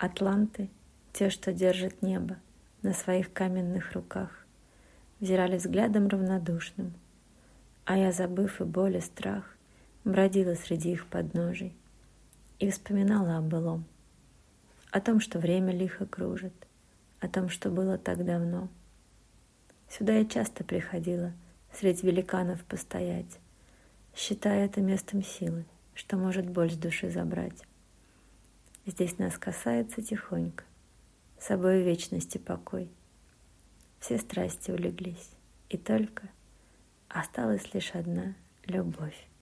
Атланты, те, что держат небо на своих каменных руках, взирали взглядом равнодушным, а я, забыв и боль, и страх, бродила среди их подножий и вспоминала о былом, о том, что время лихо кружит, о том, что было так давно. Сюда я часто приходила среди великанов постоять, считая это местом силы, что может боль с души забрать. Здесь нас касается тихонько, собой вечности покой. Все страсти улеглись, и только осталась лишь одна любовь.